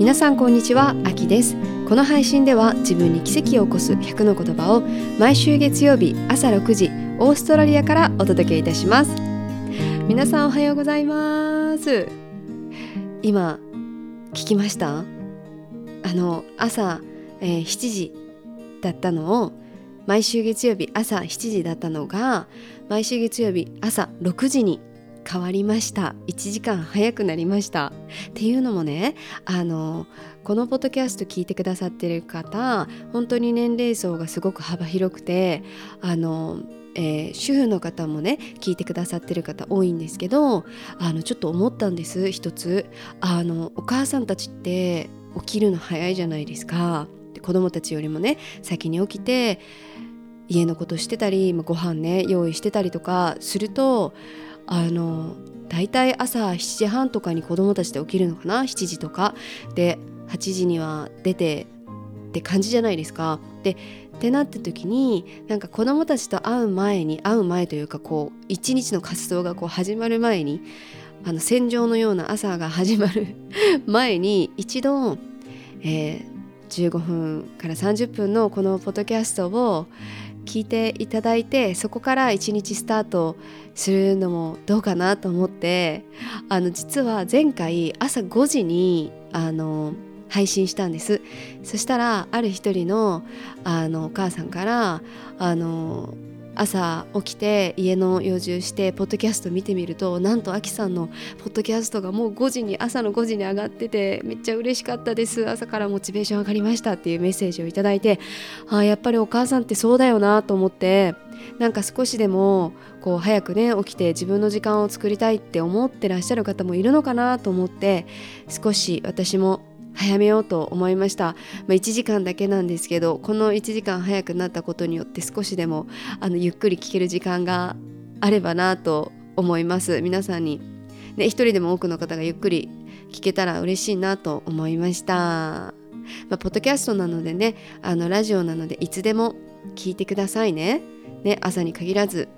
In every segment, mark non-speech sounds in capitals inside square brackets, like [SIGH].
皆さんこんにちはあきです。この配信では自分に奇跡を起こす100の言葉を毎週月曜日朝6時オーストラリアからお届けいたします。皆さんおはようございます。今聞きました？あの朝、えー、7時だったのを毎週月曜日朝7時だったのが毎週月曜日朝6時に変わりました。1時間早くなりました。っていうのもねあのこのポッドキャスト聞いてくださってる方本当に年齢層がすごく幅広くてあのえー、主婦の方もね聞いてくださってる方多いんですけどあのちょっと思ったんです一つ。あのお母さんたちって起きるの早いじゃないですか。子供たちよりもね先に起きて家のことしてたりご飯ね用意してたりとかするとあの大体朝7時半とかに子供たちで起きるのかな？7時とかで8時には出てって感じじゃないですか。でってなった時になんか子供たちと会う前に会う前というかこう一日の活動がこう始まる前にあの戦場のような朝が始まる [LAUGHS] 前に一度、えー、15分から30分のこのポッドキャストを聞いていただいてそこから一日スタートするのもどうかなと思ってあの実は前回朝5時にあの配信したんです。そしたらある一人のあのお母さんからあの朝起きて家の用事をしてポッドキャスト見てみるとなんとあきさんのポッドキャストがもう5時に朝の5時に上がっててめっちゃ嬉しかったです。朝からモチベーション上がりましたっていうメッセージを頂いてあやっぱりお母さんってそうだよなと思ってなんか少しでもこう早くね起きて自分の時間を作りたいって思ってらっしゃる方もいるのかなと思って少し私も早めようと思いました、まあ、1時間だけなんですけどこの1時間早くなったことによって少しでもあのゆっくり聞ける時間があればなと思います。皆さんに、ね、一人でも多くの方がゆっくり聞けたら嬉しいなと思いました、まあ、ポッドキャストなのでねあのラジオなのでいつでも聞いてくださいね。ね朝に限らず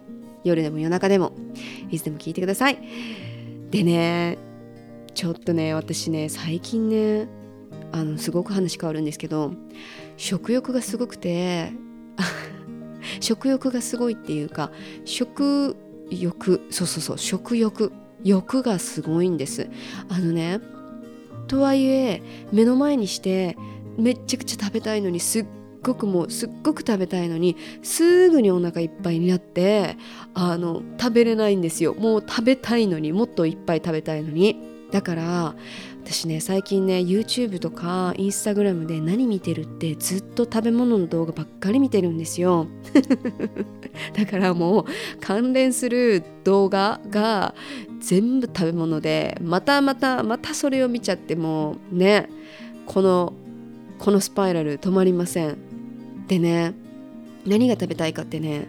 夜でも夜中でもいつでも聞いてください。でねちょっとね私ね最近ねあのすごく話変わるんですけど食欲がすごくて [LAUGHS] 食欲がすごいっていうか食欲そうそうそう食欲欲がすごいんです。あのねとはいえ目の前にしてめっちゃくちゃ食べたいのにすっごくもうすっごく食べたいのにすぐにお腹いっぱいになってあの食べれないんですよ。もう食べたいのにもっといっぱい食べたいのに。だから私ね最近ね YouTube とか Instagram で何見てるってずっと食べ物の動画ばっかり見てるんですよ。[LAUGHS] だからもう関連する動画が全部食べ物でまたまたまたそれを見ちゃってもねこのこのスパイラル止まりません。でね何が食べたいかってね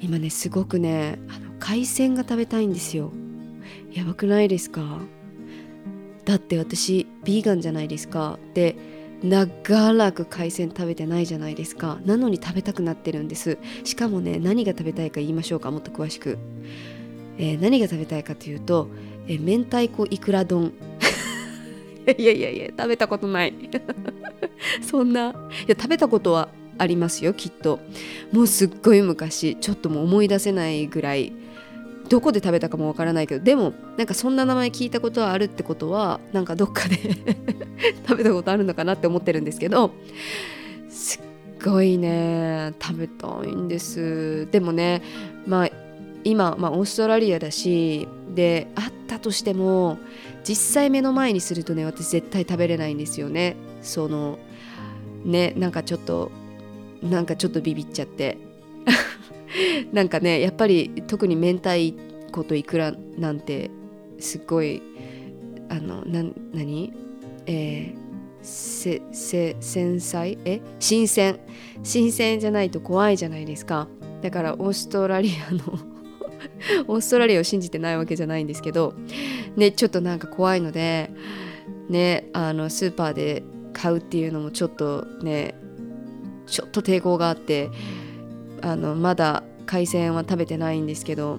今ねすごくねあの海鮮が食べたいんですよ。やばくないですか？だって私ビーガンじゃないですか。で長らく海鮮食べてないじゃないですか。なのに食べたくなってるんです。しかもね何が食べたいか言いましょうかもっと詳しく、えー、何が食べたいかというと、えー、明太子いくら丼。[LAUGHS] いやいやいや食べたことない。[LAUGHS] そんな。いや食べたことはありますよきっと。もうすっごい昔。ちょっともう思い出せないぐらい。どこで食べたかもわからないけどでもなんかそんな名前聞いたことはあるってことはなんかどっかで [LAUGHS] 食べたことあるのかなって思ってるんですけどすっごいね食べたいんです。でもねまあ今、まあ、オーストラリアだしであったとしても実際目の前にするとね私絶対食べれないんですよね。そのねなんかちょっとなんかちょっとビビっちゃって。[LAUGHS] なんかねやっぱり特に明太子といくらなんてすっごいあのな何？えーせせ繊細？え？新鮮。新鮮じゃないと怖いじゃないですか。だからオーストラリアの [LAUGHS] オーストラリアを信じてないわけじゃないんですけどねちょっとなんか怖いのでねあのスーパーで買うっていうのもちょっとねちょっと抵抗があってあのまだ海鮮は食べてないんですけど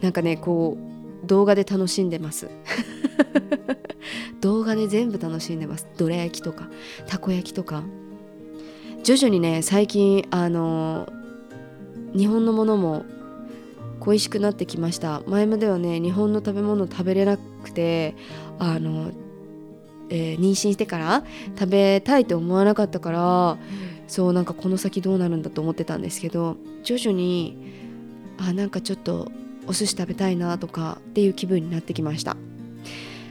なんかねこう動画で楽しんでます。[LAUGHS] 動画で全部楽しんでます。どら焼きとかたこ焼きとか。徐々にね最近あの日本のものも恋しくなってきました。前まではね日本の食べ物食べれなくてあの、えー、妊娠してから食べたいと思わなかったからそうなんかこの先どうなるんだと思ってたんですけど徐々にあなんかちょっとお寿司食べたいなとかっていう気分になってきました。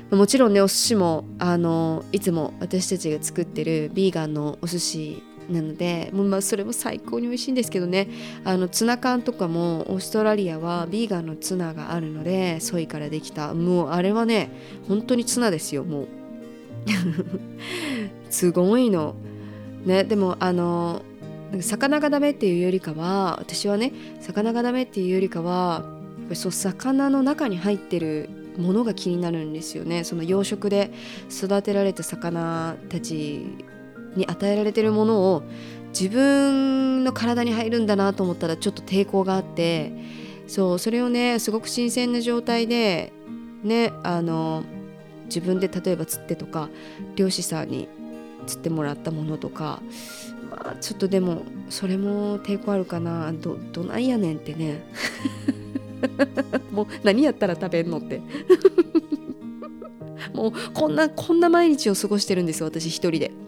もちろんねお寿司もあのいつも私たちが作ってるビーガンのお寿司なのでもうまあそれも最高に美味しいんですけどね。あのツナ缶とかもオーストラリアはビーガンのツナがあるのでソイからできたもうあれはね本当にツナですよもう。[LAUGHS] すごいの。ねでもあの魚がダメっていうよりかは私はね魚がダメっていうよりかはやっぱそう魚の中に入ってるものが気になるんですよね。その養殖で育てられた魚たちに与えられてるものを自分の体に入るんだなと思ったらちょっと抵抗があってそうそれをねすごく新鮮な状態でねあの自分で例えば釣ってとか漁師さんに釣ってもらったものとかまあちょっとでもそれも抵抗あるかな。どどないやねんってね。[LAUGHS] もう何やったら食べんのって。[LAUGHS] もうこんなこんな毎日を過ごしてるんですよ私一人で。[LAUGHS]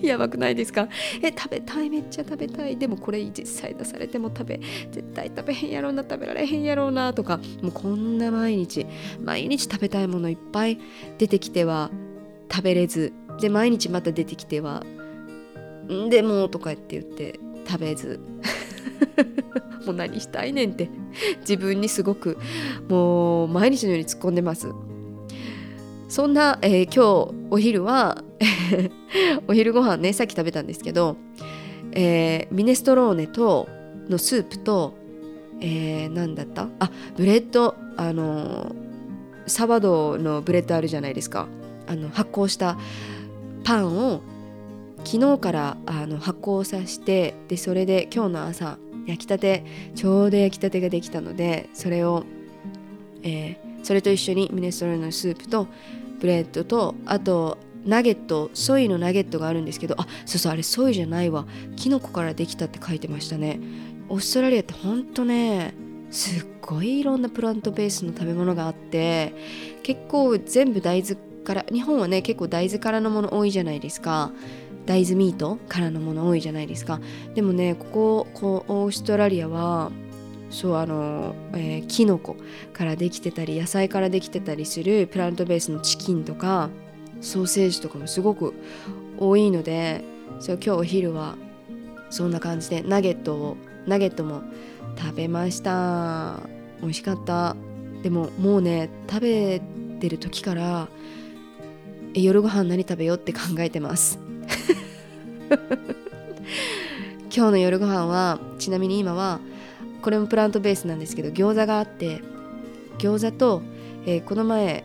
やばくないですか？え食べたいめっちゃ食べたい。でもこれ実際出されても食べ絶対食べへんやろうな食べられへんやろうなとか。もうこんな毎日毎日食べたいものいっぱい出てきては食べれずで毎日また出てきてはんでもとか言って言って食べず [LAUGHS] もう何したいねんって自分にすごくもう毎日のように突っ込んでますそんな、えー、今日お昼は [LAUGHS] お昼ご飯ねさっき食べたんですけど、えー、ミネストローネとのスープと、えー、何だった？あ bread あの sourdough の bread あるじゃないですか。あの発酵したパンを昨日からあの発酵させてでそれで今日の朝焼きたてちょうど焼きたてができたのでそれを、えー、それと一緒にミネストローネのスープと bread とあとナゲット soy のナゲットがあるんですけどあそうそうあれ soy じゃないわ。キノコからできたって書いてましたね。オーストラリアってほんとねすっごいいろんなプラントベースの食べ物があって結構全部大豆から日本はね結構大豆からのもの多いじゃないですか。大豆ミートからのもの多いじゃないですか。でもねこここオーストラリアはそうあの、えー、キノコからできてたり野菜からできてたりするプラントベースのチキンとかソーセージとかもすごく多いのでそう今日お昼はそんな感じでナゲットをナゲットも食べました。美味しかった。でももうね食べてる時から夜ご飯何食べようって考えてます。[LAUGHS] 今日の夜ご飯はちなみに今はこれもプラントベースなんですけど餃子があって餃子と、えー、この前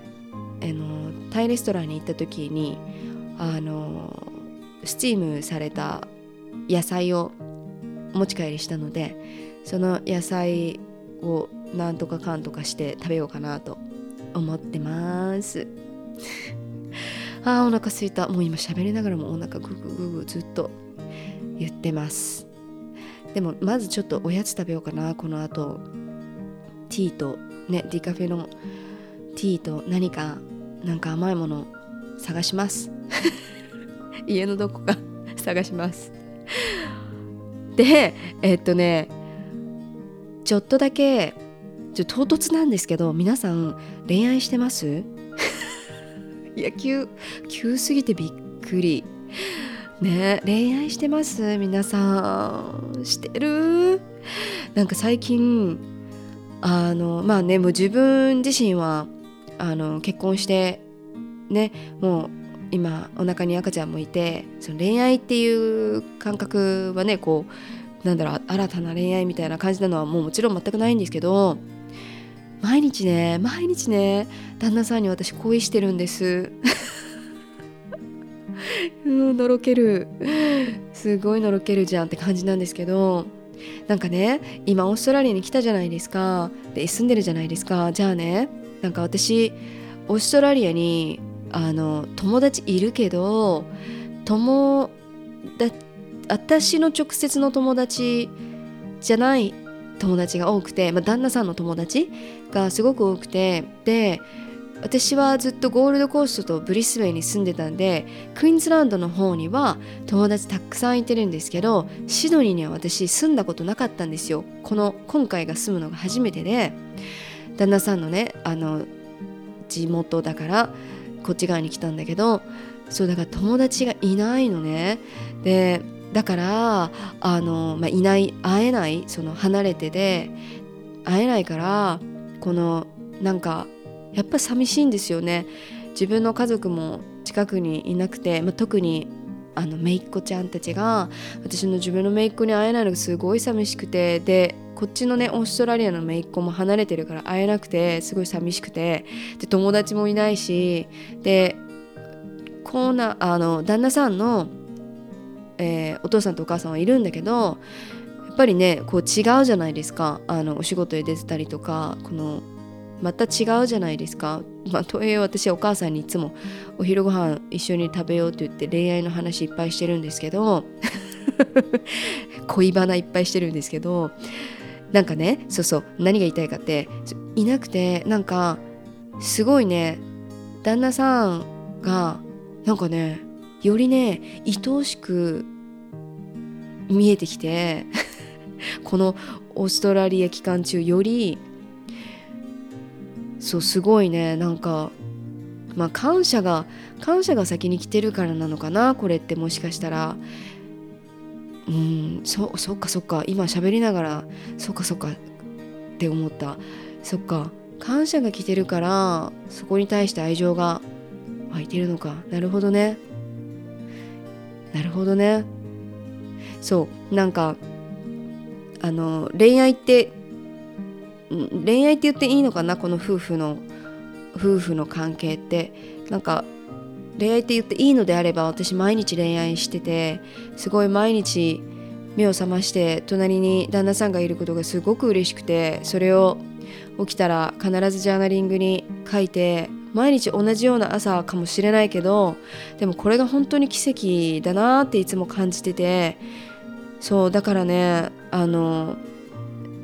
あのタイレストランに行った時にあのスチームされた野菜を持ち帰りしたのでその野菜をなんとかかんとかして食べようかなと思ってます。あーお腹すいた。もう今喋りながらもお腹ググググずっと言ってます。でもまずちょっとおやつ食べようかな。この後ティーとねディカフェのティーと何かなんか甘いもの探します。[LAUGHS] 家のどこか探します。でえっとねちょっとだけちょ唐突なんですけど皆さん恋愛してます？いや急急すぎてびっくり。ね恋愛してます？皆さん。してる？なんか最近あのまあねもう自分自身はあの結婚してねもう今お腹に赤ちゃんもいてその恋愛っていう感覚はねこうなんだろう新たな恋愛みたいな感じなのはもうもちろん全くないんですけど毎日ね毎日ね旦那さんに私恋してるんです。[LAUGHS] うんのろける。すごいのろけるじゃんって感じなんですけどなんかね今オーストラリアに来たじゃないですか。で住んでるじゃないですか。じゃあねなんか私オーストラリアにあの友達いるけど友だ私の直接の友達じゃない友達が多くて、まあ、旦那さんの友達がすごく多くてで私はずっとゴールドコーストとブリスベンに住んでたんでクイーンズランドの方には友達たくさんいてるんですけどシドニーには私住んだことなかったんですよ。この今回が住むのが初めてで旦那さんのねあの地元だからこっち側に来たんだけどそうだから友達がいないのね。でだからあの、まあ、いない会えないその離れてで会えないからこのなんかやっぱ寂しいんですよね。自分の家族も近くにいなくて、まあ、特にあの姪っ子ちゃんたちが私の自分の姪っ子に会えないのがすごい寂しくてでこっちのねオーストラリアの姪っ子も離れてるから会えなくてすごい寂しくてで友達もいないしでこんなあの旦那さんのえー、お父さんとお母さんはいるんだけどぱりねこう違うじゃないですかあのお仕事で出てたりとかこのまた違うじゃないですか。まあ、とはいえ私はお母さんにいつもお昼ご飯一緒に食べようって言って恋愛の話いっぱいしてるんですけど [LAUGHS] 恋バナいっぱいしてるんですけどなんかねそうそう何が言いたいかっていなくてなんかすごいね旦那さんがなんかねよりね愛おしく見えてきてこのオーストラリア期間中よりそうすごいね。なんかまあ感謝が感謝が先に来てるからなのかなこれってもしかしたら。うんそそっかそっか。今喋りながらそっかそっか。って思った。そっか。感謝が来てるからそこに対して愛情が湧いてるのか。なるほどね。なるほどね。そうなんかあの恋愛って恋愛って言っていいのかな？この夫婦の夫婦の関係って。なんか恋愛って言っていいのであれば私毎日恋愛しててすごい毎日目を覚まして隣に旦那さんがいることがすごく嬉しくてそれを起きたら必ずジャーナリングに書いて毎日同じような朝かもしれないけどでもこれが本当に奇跡だなっていつも感じてて。そうだからねあの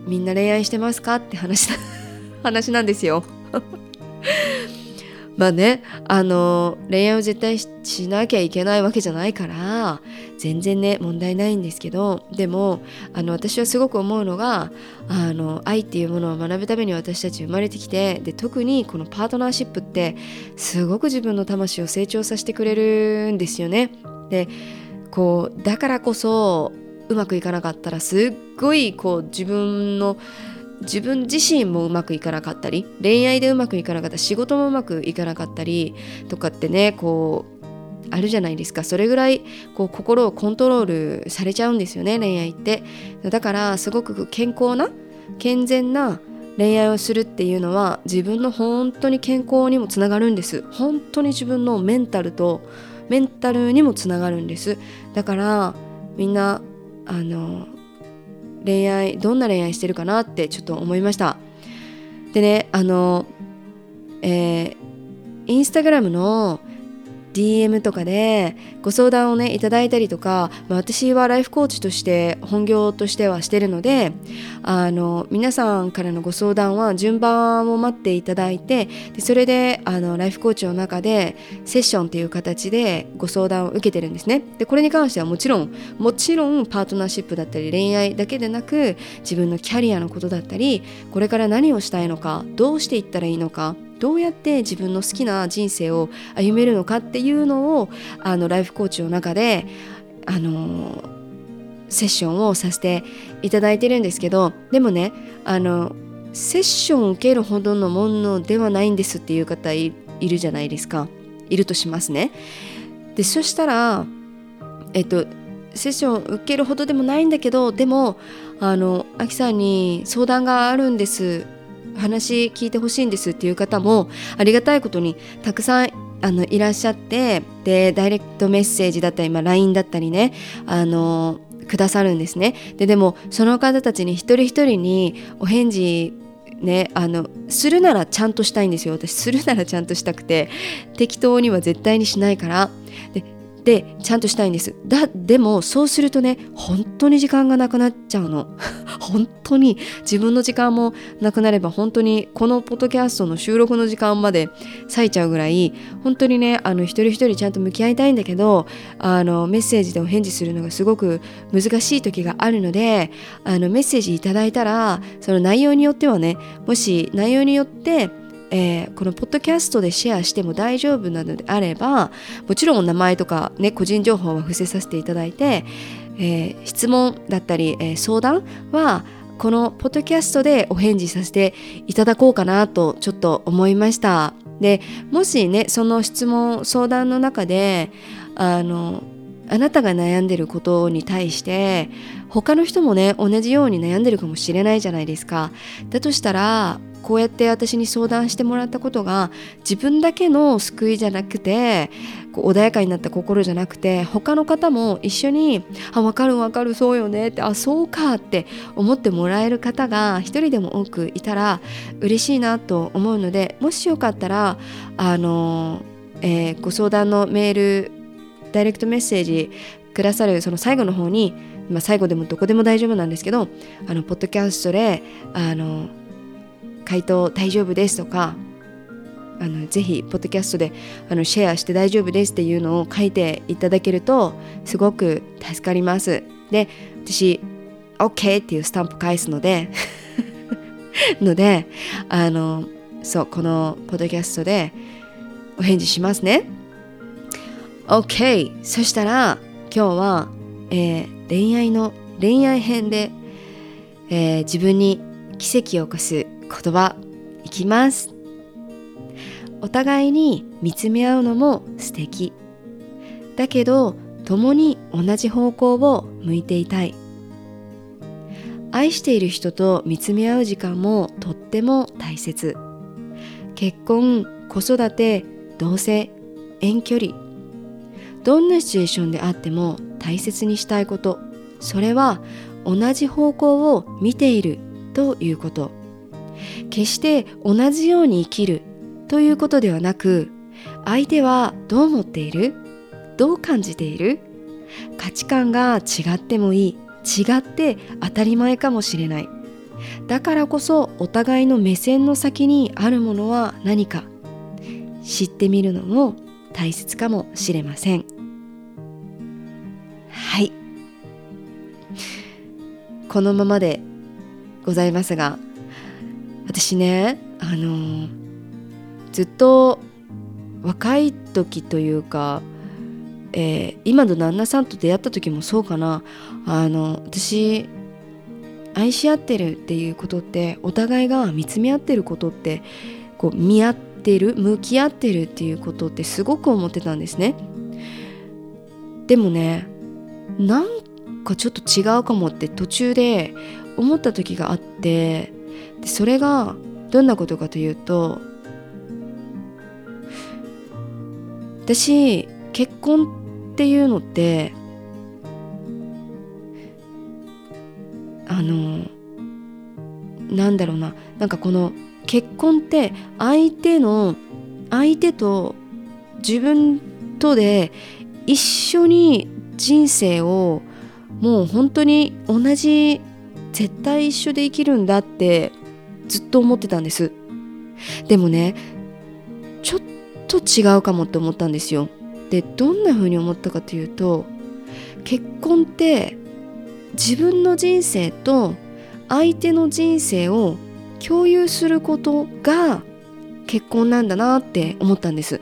みんな恋愛してますかって話 [LAUGHS] 話なんですよ [LAUGHS] まあねあの恋愛を絶対しなきゃいけないわけじゃないから全然ね問題ないんですけどでもあの私はすごく思うのがあの愛っていうものを学ぶために私たち生まれてきてで特にこのパートナーシップってすごく自分の魂を成長させてくれるんですよね。でこうだからこそうまくいかなかったらすっごいこう自分の自分自身もうまくいかなかったり恋愛でうまくいかなかった仕事もうまくいかなかったりとかってねこうあるじゃないですか。それぐらいこう心をコントロールされちゃうんですよね恋愛って。だからすごく健康な健全な恋愛をするっていうのは自分の本当に健康にもつながるんです。本当に自分のメンタルとメンタルにもつながるんです。だからみんなあの恋愛どんな恋愛してるかなってちょっと思いました。でねあのえー、インスタグラムの DM とかでご相談をねいただいたりとか、まあ、私はライフコーチとして本業としてはしてるのであの皆さんからのご相談は順番を待っていただいてでそれであのライフコーチの中でセッションっていう形でご相談を受けてるんですね。でこれに関してはもちろんもちろんパートナーシップだったり恋愛だけでなく自分のキャリアのことだったりこれから何をしたいのかどうしていったらいいのかどうやって自分の好きな人生を歩めるのかっていうのをあのライフコーチの中であのセッションをさせていただいてるんですけどでもねあのセッションを受けるほどのものではないんですっていう方いるじゃないですか。いるとしますね。でそしたらえっとセッションを受けるほどでもないんだけどでもあのアキさんに相談があるんです。話聞いてほしいんですっていう方もありがたいことにたくさんあのいらっしゃってでダイレクトメッセージだったり、まあ、LINE だったりねあのくださるんですね。ででもその方たちに一人一人にお返事ねあのするならちゃんとしたいんですよ。私するならちゃんとしたくて適当には絶対にしないから。ででちゃんとしたいんです。だでもそうするとね本当に時間がなくなっちゃうの。[LAUGHS] 本当に自分の時間もなくなれば本当にこのポッドキャストの収録の時間まで割いちゃうぐらい本当にねあの一人一人ちゃんと向き合いたいんだけどあのメッセージでお返事するのがすごく難しい時があるのであのメッセージいただいたらその内容によってはねもし内容によってえー、このポッドキャストでシェアしても大丈夫なのであればもちろん名前とか、ね、個人情報は伏せさせていただいて、えー、質問だったり、えー、相談はこのポッドキャストでお返事させていただこうかなとちょっと思いました。でもしねその質問相談の中であのあなたが悩んでることに対して他の人もね同じように悩んでるかもしれないじゃないですか。だとしたらこうやって私に相談してもらったことが自分だけの救いじゃなくてこう穏やかになった心じゃなくて他の方も一緒に「あ分かる分かるそうよね」って「あそうか」って思ってもらえる方が一人でも多くいたら嬉しいなと思うのでもしよかったらあの、えー、ご相談のメールダイレクトメッセージくださるその最後の方に、まあ、最後でもどこでも大丈夫なんですけどあのポッドキャストであの回答大丈夫ですとかあのぜひポッドキャストであのシェアして大丈夫ですっていうのを書いていただけるとすごく助かります。で私 OK っていうスタンプ返すので [LAUGHS] のであのそうこのポッドキャストでお返事しますね。OK そしたら今日は、えー、恋愛の恋愛編で、えー、自分に奇跡を起こす言葉いきます。お互いに見つめ合うのも素敵。だけど共に同じ方向を向いていたい。愛している人と見つめ合う時間もとっても大切。結婚子育て同棲遠距離。どんなシチュエーションであっても大切にしたいこと。それは同じ方向を見ているということ。決して同じように生きるということではなく相手はどう思っている？どう感じている？価値観が違ってもいい違って当たり前かもしれない。だからこそお互いの目線の先にあるものは何か？知ってみるのも大切かもしれません。はい。このままでございますが私ねあのずっと若い時というか、えー、今の旦那さんと出会った時もそうかな。あの私愛し合ってるっていうことってお互いが見つめ合ってることってこう見合ってる向き合ってるっていうことってすごく思ってたんですね。でもねなんかちょっと違うかもって途中で思った時があってでそれがどんなことかというと私結婚っていうのってあのなんだろうななんかこの結婚って相手の相手と自分とで一緒に人生をもう本当に同じ絶対一緒で生きるんだってずっと思ってたんです。でもねちょっと違うかもって思ったんですよ。でどんな風に思ったかというと結婚って自分の人生と相手の人生を共有することが結婚なんだなって思ったんです。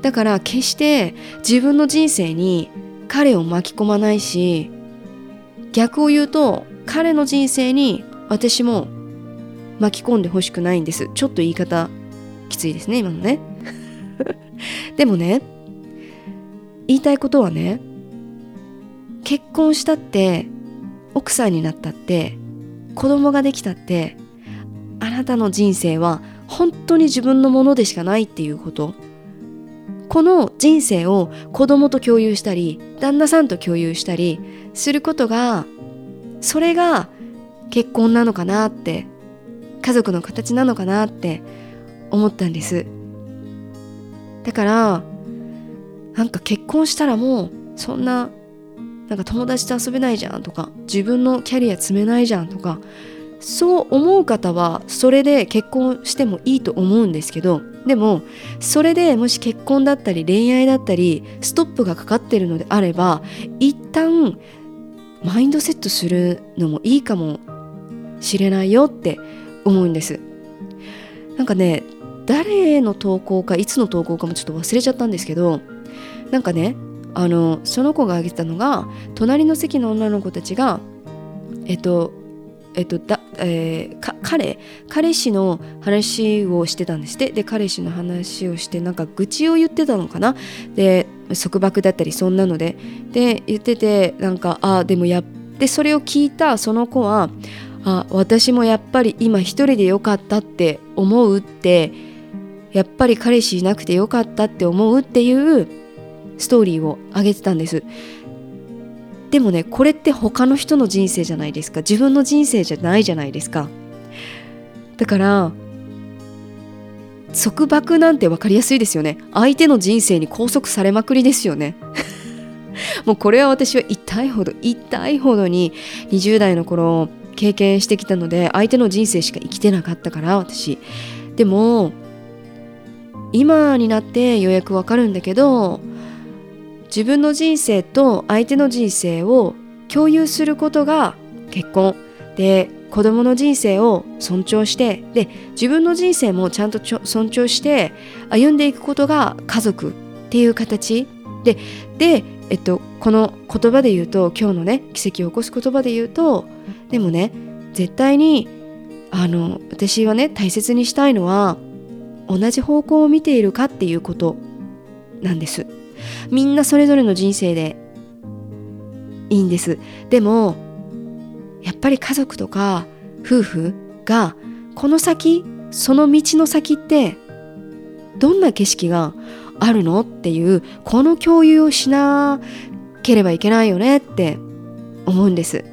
だから決して自分の人生に彼を巻き込まないし逆を言うと彼の人生に私も巻き込んでほしくないんです。ちょっと言い方きついですね今のね。[LAUGHS] でもね言いたいことはね結婚したって奥さんになったって子供ができたってあなたの人生は本当に自分のものでしかないっていうこと。この人生を子供と共有したり旦那さんと共有したりすることがそれが結婚なのかなって家族の形なのかなって思ったんです。だからなんか結婚したらもうそんななんか友達と遊べないじゃんとか自分のキャリア積めないじゃんとかそう思う方はそれで結婚してもいいと思うんですけどでもそれでもし結婚だったり恋愛だったりストップがかかってるのであれば一旦マインドセットするのもいいかもしれないよって思うんです。なんかね誰の投稿かいつの投稿かもちょっと忘れちゃったんですけどなんかねあのその子が挙げてたのが隣の席の女の子たちがえっとえっとだえー、彼彼氏の話をしてたんです。ってで彼氏の話をしてなんか愚痴を言ってたのかな？で束縛だったりそんなので。で言っててなんかあでもやってそれを聞いたその子はあ私もやっぱり今一人でよかったって思うってやっぱり彼氏いなくてよかったって思うっていうストーリーを上げてたんです。でもねこれって他の人の人生じゃないですか。自分の人生じゃないじゃないですか。だから束縛なんて分かりやすいですよね。相手の人生に拘束されまくりですよね。[LAUGHS] もうこれは私は痛いほど痛いほどに20代の頃経験してきたので相手の人生しか生きてなかったから私。でも今になってようやくわかるんだけど自分の人生と相手の人生を共有することが結婚。で子供の人生を尊重してで自分の人生もちゃんと尊重して歩んでいくことが家族っていう形。でで、えっと、この言葉で言うと今日のね奇跡を起こす言葉で言うとでもね絶対にあの私はね大切にしたいのは同じ方向を見ているかっていうことなんです。みんなそれぞれの人生でいいんですでもやっぱり家族とか夫婦がこの先その道の先ってどんな景色があるの？っていうこの共有をしなければいけないよねって思うんです。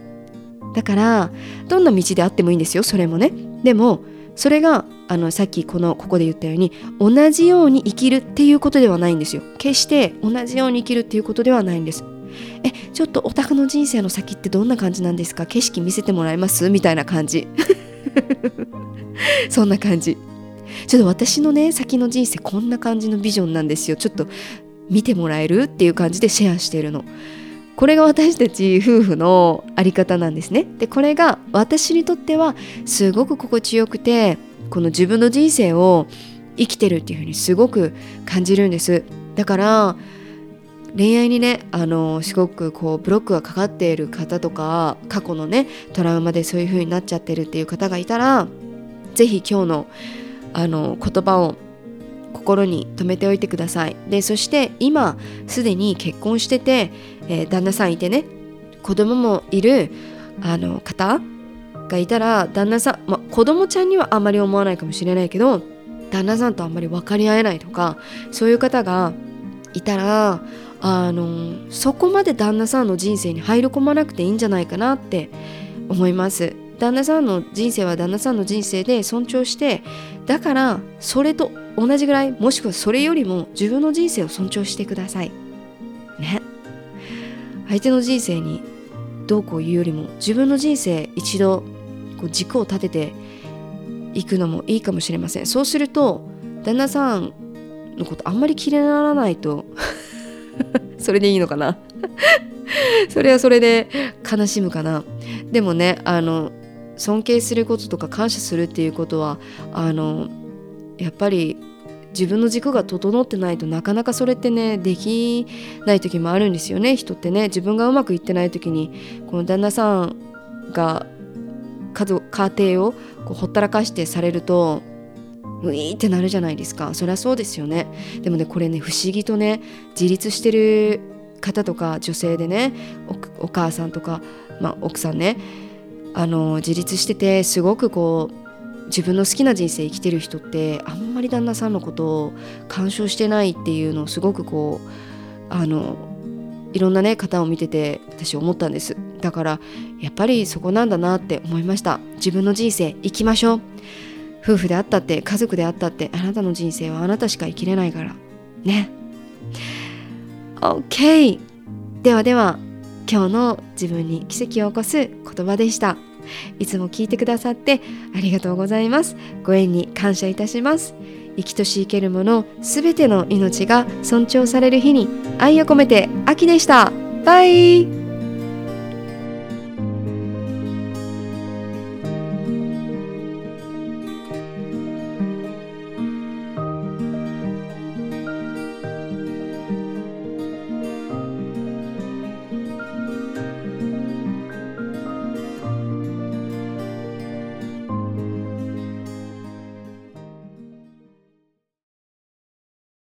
だからどんな道であってもいいんですよそれもね。でもそれがあのさっきこのここで言ったように同じように生きるっていうことではないんですよ。決して同じように生きるっていうことではないんです。えちょっとオタクの人生の先ってどんな感じなんですか？景色見せてもらえます？みたいな感じ。[LAUGHS] そんな感じ。ちょっと私のね先の人生こんな感じのビジョンなんですよ。ちょっと見てもらえるっていう感じでシェアしているの。これが私たち夫婦のあり方なんですね。でこれが私にとってはすごく心地よくてこの自分の人生を生きてるっていう風にすごく感じるんです。だから恋愛にねあのすごくこうブロックがかかっている方とか過去のねトラウマでそういう風になっちゃってるっていう方がいたら是非今日のあの言葉を心に留めておいてください。でそして今すでに結婚してて、えー、旦那さんいてね子供もいるあの方がいたら旦那さん、ま、子供ちゃんにはあんまり思わないかもしれないけど旦那さんとあんまり分かり合えないとかそういう方がいたらあのそこまで旦那さんの人生に入り込まなくていいんじゃないかなって思います。旦那さんの人生は旦那さんの人生で尊重してだからそれと同じぐらいもしくはそれよりも自分の人生を尊重してください。ね。相手の人生にどうこう言うよりも自分の人生一度こう軸を立てていくのもいいかもしれません。そうすると旦那さんのことあんまり気にならないと [LAUGHS] それでいいのかな？[LAUGHS] それはそれで悲しむかな？でもねあの尊敬することとか感謝するっていうことはあのやっぱり自分の軸が整ってないとなかなかそれってねできない時もあるんですよね。人ってね自分がうまくいってない時にこの旦那さんが家家庭をこうほったらかしてされるとういーってなるじゃないですか。そりゃそうですよね。でもねこれね不思議とね自立してる方とか女性でねお母さんとか、まあ、奥さんねあの自立しててすごくこう自分の好きな人生生きてる人ってあんまり旦那さんのことを干渉してないっていうのをすごくこうあのいろんなね方を見てて私思ったんです。だからやっぱりそこなんだなって思いました。自分の人生生きましょう。夫婦であったって家族であったってあなたの人生はあなたしか生きれないから。ね。OK ではでは今日の自分に奇跡を起こす言葉でした。いつも聞いてくださってありがとうございます。ご縁に感謝いたします。生きとし生けるものすべての命が尊重される日に愛を込めて秋でした。バイ。